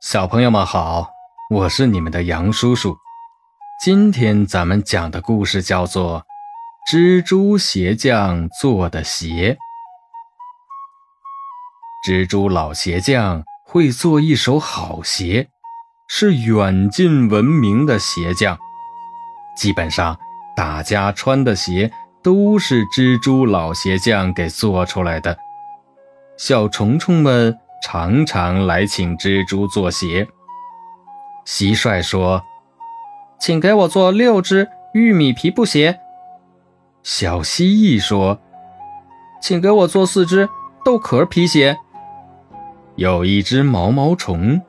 小朋友们好，我是你们的杨叔叔。今天咱们讲的故事叫做《蜘蛛鞋匠做的鞋》。蜘蛛老鞋匠会做一手好鞋，是远近闻名的鞋匠。基本上，大家穿的鞋都是蜘蛛老鞋匠给做出来的。小虫虫们。常常来请蜘蛛做鞋。蟋蟀说：“请给我做六只玉米皮布鞋。”小蜥蜴说：“请给我做四只豆壳皮鞋。”有一只毛毛虫，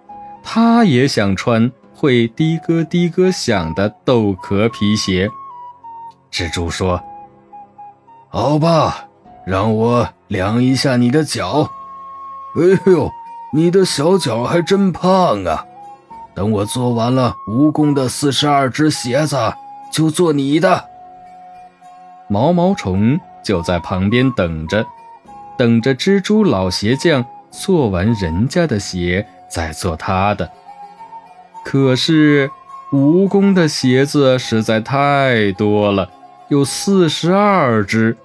它也想穿会滴咯滴咯响的豆壳皮鞋。蜘蛛说：“好吧，让我量一下你的脚。”哎呦，你的小脚还真胖啊！等我做完了蜈蚣的四十二只鞋子，就做你的。毛毛虫就在旁边等着，等着蜘蛛老鞋匠做完人家的鞋，再做他的。可是蜈蚣的鞋子实在太多了，有四十二只。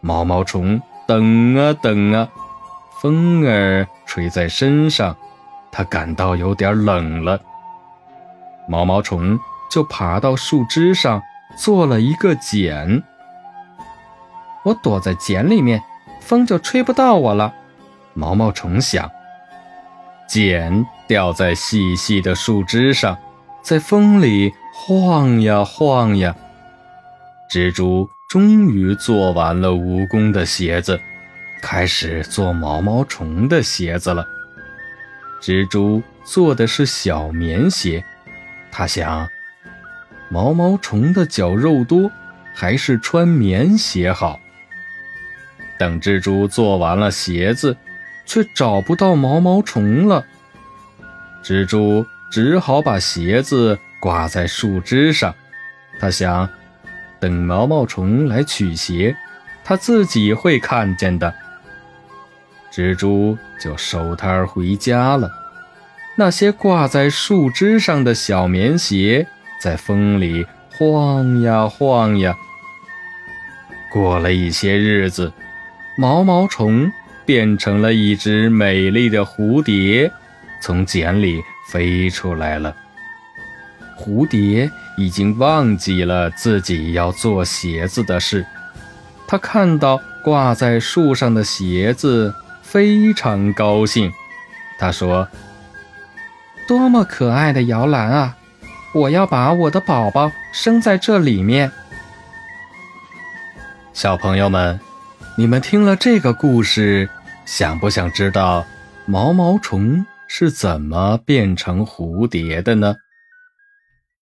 毛毛虫等啊等啊。风儿吹在身上，它感到有点冷了。毛毛虫就爬到树枝上做了一个茧。我躲在茧里面，风就吹不到我了。毛毛虫想。茧掉在细细的树枝上，在风里晃呀晃呀。蜘蛛终于做完了蜈蚣的鞋子。开始做毛毛虫的鞋子了。蜘蛛做的是小棉鞋，他想，毛毛虫的脚肉多，还是穿棉鞋好。等蜘蛛做完了鞋子，却找不到毛毛虫了。蜘蛛只好把鞋子挂在树枝上，他想，等毛毛虫来取鞋，他自己会看见的。蜘蛛就收摊回家了。那些挂在树枝上的小棉鞋在风里晃呀晃呀。过了一些日子，毛毛虫变成了一只美丽的蝴蝶，从茧里飞出来了。蝴蝶已经忘记了自己要做鞋子的事，它看到挂在树上的鞋子。非常高兴，他说：“多么可爱的摇篮啊！我要把我的宝宝生在这里面。”小朋友们，你们听了这个故事，想不想知道毛毛虫是怎么变成蝴蝶的呢？